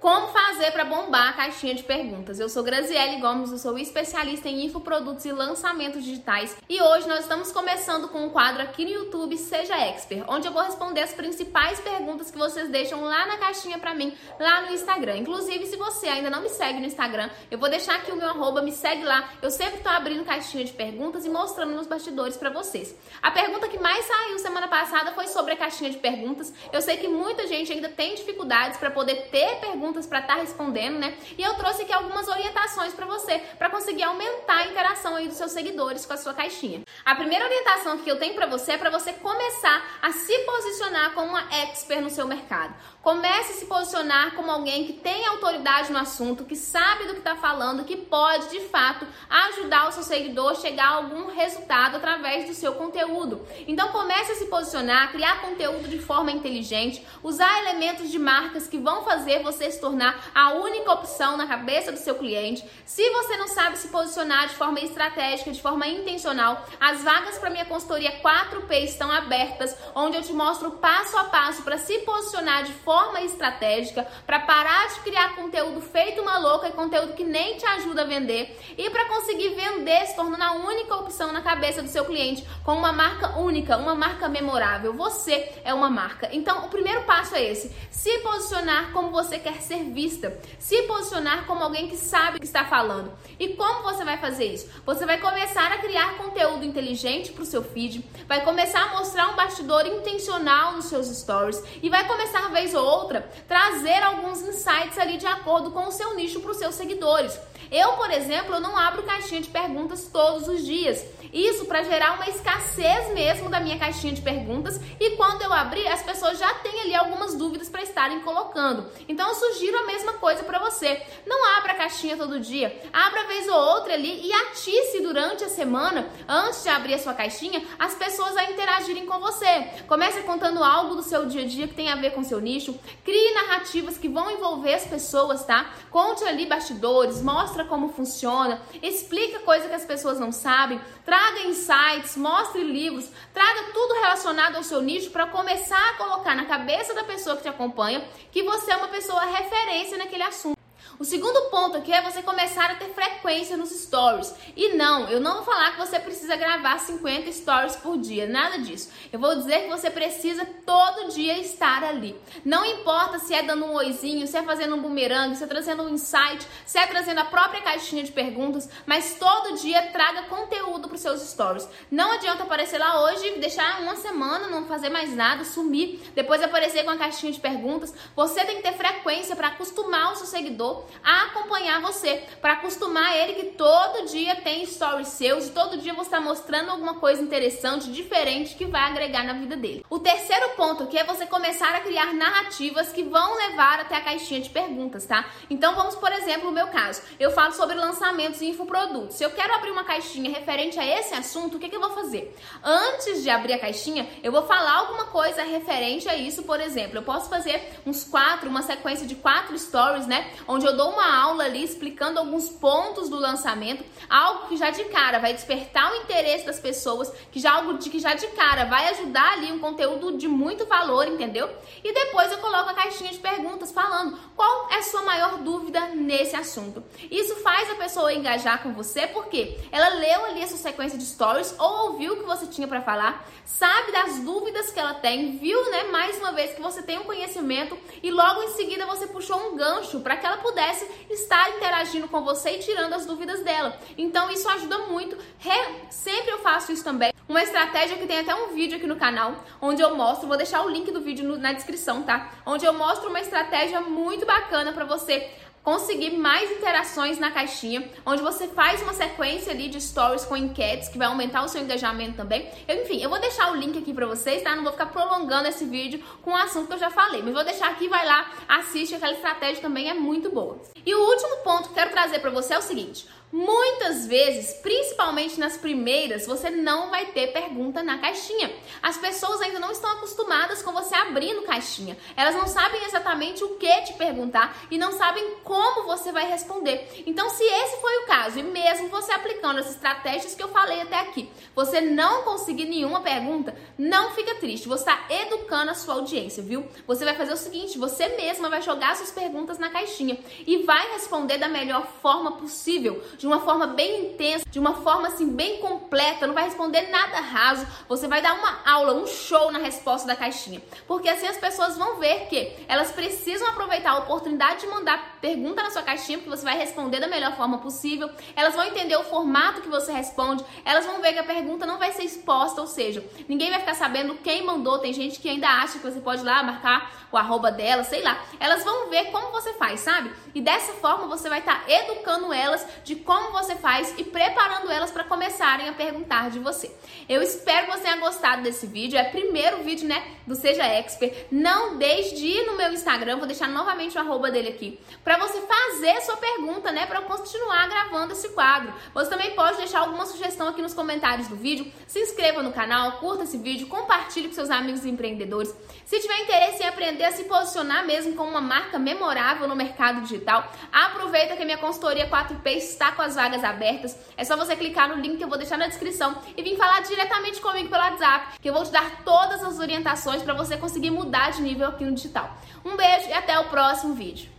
Como fazer para bombar a caixinha de perguntas? Eu sou Graziele Gomes, eu sou especialista em infoprodutos e lançamentos digitais e hoje nós estamos começando com um quadro aqui no YouTube Seja Expert, onde eu vou responder as principais perguntas que vocês deixam lá na caixinha para mim, lá no Instagram. Inclusive, se você ainda não me segue no Instagram, eu vou deixar aqui o meu arroba, me segue lá. Eu sempre tô abrindo caixinha de perguntas e mostrando nos bastidores para vocês. A pergunta que mais saiu semana passada foi sobre a caixinha de perguntas. Eu sei que muita gente ainda tem dificuldades para poder ter perguntas perguntas para estar tá respondendo, né? E eu trouxe aqui algumas orientações para você, para conseguir aumentar a interação aí dos seus seguidores com a sua caixinha. A primeira orientação que eu tenho para você é para você começar a se posicionar como uma expert no seu mercado. Comece a se posicionar como alguém que tem autoridade no assunto, que sabe do que está falando, que pode de fato ajudar o seu seguidor a chegar a algum resultado através do seu conteúdo. Então comece a se posicionar, criar conteúdo de forma inteligente, usar elementos de marcas que vão fazer você se tornar a única opção na cabeça do seu cliente. Se você não sabe se posicionar de forma estratégica, de forma intencional, as vagas para minha consultoria 4P estão abertas, onde eu te mostro passo a passo para se posicionar de forma estratégica, para parar de criar conteúdo feito uma louca e conteúdo que nem te ajuda a vender e para conseguir vender se tornando a única opção na cabeça do seu cliente com uma marca única, uma marca memorável. Você é uma marca. Então, o primeiro passo é esse: se posicionar como você quer ser vista, se posicionar como alguém que sabe o que está falando. E como você vai fazer isso? Você vai começar a criar conteúdo inteligente para o seu feed, vai começar a mostrar um bastidor intencional nos seus stories e vai começar, vez ou outra, trazer alguns insights ali de acordo com o seu nicho para os seus seguidores. Eu, por exemplo, eu não abro caixinha de perguntas todos os dias. Isso para gerar uma escassez mesmo da minha caixinha de perguntas e quando eu abrir, as pessoas já têm ali algumas dúvidas para estarem colocando. Então eu sugiro a mesma coisa para você. Não abra a caixinha todo dia, abra vez ou outra ali e atice durante a semana, antes de abrir a sua caixinha, as pessoas a interagirem com você. Comece contando algo do seu dia a dia que tem a ver com seu nicho, crie narrativas que vão envolver as pessoas, tá? Conte ali bastidores, mostra como funciona, explica coisa que as pessoas não sabem, traga insights, mostre livros, traga tudo relacionado ao seu nicho para começar a colocar na cabeça da pessoa que te acompanha que você é uma pessoa referência naquele assunto. O segundo ponto aqui é você começar a ter frequência nos stories. E não, eu não vou falar que você precisa gravar 50 stories por dia, nada disso. Eu vou dizer que você precisa todo dia estar ali. Não importa se é dando um oizinho, se é fazendo um bumerangue, se é trazendo um insight, se é trazendo a própria caixinha de perguntas, mas todo dia traga conteúdo para os seus stories. Não adianta aparecer lá hoje, deixar uma semana, não fazer mais nada, sumir, depois aparecer com a caixinha de perguntas. Você tem que ter frequência para acostumar o seu seguidor a acompanhar você, para acostumar ele que todo dia tem stories seus e todo dia você está mostrando alguma coisa interessante, diferente que vai agregar na vida dele. O terceiro ponto aqui é você começar a criar narrativas que vão levar até a caixinha de perguntas, tá? Então vamos, por exemplo, o meu caso. Eu falo sobre lançamentos e infoprodutos. Se eu quero abrir uma caixinha referente a esse assunto, o que, que eu vou fazer? Antes de abrir a caixinha, eu vou falar alguma coisa referente a isso, por exemplo. Eu posso fazer uns quatro, uma sequência de quatro stories, né? Onde eu dou uma aula ali explicando alguns pontos do lançamento, algo que já de cara vai despertar o interesse das pessoas, que já algo de que já de cara vai ajudar ali um conteúdo de muito valor, entendeu? E depois eu coloco a caixinha de perguntas falando qual é a sua maior dúvida nesse assunto. Isso faz a pessoa engajar com você porque ela leu ali a sua sequência de stories ou ouviu o que você tinha para falar, sabe das dúvidas que ela tem, viu, né, mais uma vez que você tem um conhecimento e logo em seguida você puxou um gancho para que ela pudesse pudesse estar interagindo com você e tirando as dúvidas dela. Então isso ajuda muito. Re... Sempre eu faço isso também. Uma estratégia que tem até um vídeo aqui no canal, onde eu mostro, vou deixar o link do vídeo no, na descrição, tá? Onde eu mostro uma estratégia muito bacana para você conseguir mais interações na caixinha, onde você faz uma sequência ali de stories com enquetes que vai aumentar o seu engajamento também. Enfim, eu vou deixar o link aqui para vocês, tá? Não vou ficar prolongando esse vídeo com o assunto que eu já falei, mas vou deixar aqui, vai lá, assiste, aquela estratégia também é muito boa. E o último ponto que quero trazer para você é o seguinte: Muitas vezes, principalmente nas primeiras, você não vai ter pergunta na caixinha. As pessoas ainda não estão acostumadas com você abrindo caixinha. Elas não sabem exatamente o que te perguntar e não sabem como você vai responder. Então, se esse foi o caso, e mesmo você aplicando as estratégias que eu falei até aqui, você não conseguir nenhuma pergunta, não fica triste. Você está educando a sua audiência, viu? Você vai fazer o seguinte: você mesma vai jogar suas perguntas na caixinha e vai responder da melhor forma possível de uma forma bem intensa, de uma forma assim bem completa, não vai responder nada raso, você vai dar uma aula, um show na resposta da caixinha. Porque assim as pessoas vão ver que elas precisam aproveitar a oportunidade de mandar pergunta na sua caixinha, porque você vai responder da melhor forma possível. Elas vão entender o formato que você responde, elas vão ver que a pergunta não vai ser exposta, ou seja, ninguém vai ficar sabendo quem mandou. Tem gente que ainda acha que você pode ir lá marcar o arroba dela, sei lá. Elas vão ver como você faz, sabe? E dessa forma você vai estar tá educando elas de como você faz e preparando elas para começarem a perguntar de você. Eu espero que você tenha gostado desse vídeo. É o primeiro vídeo, né, do Seja Expert. Não deixe de ir no meu Instagram, vou deixar novamente o arroba dele aqui, para você fazer sua pergunta, né, para eu continuar gravando esse quadro. Você também pode deixar alguma sugestão aqui nos comentários do vídeo. Se inscreva no canal, curta esse vídeo, compartilhe com seus amigos empreendedores. Se tiver interesse em aprender a se posicionar mesmo como uma marca memorável no mercado digital, aproveita que a minha consultoria 4P está com as vagas abertas. É só você clicar no link que eu vou deixar na descrição e vir falar diretamente comigo pelo WhatsApp, que eu vou te dar todas as orientações para você conseguir mudar de nível aqui no digital. Um beijo e até o próximo vídeo.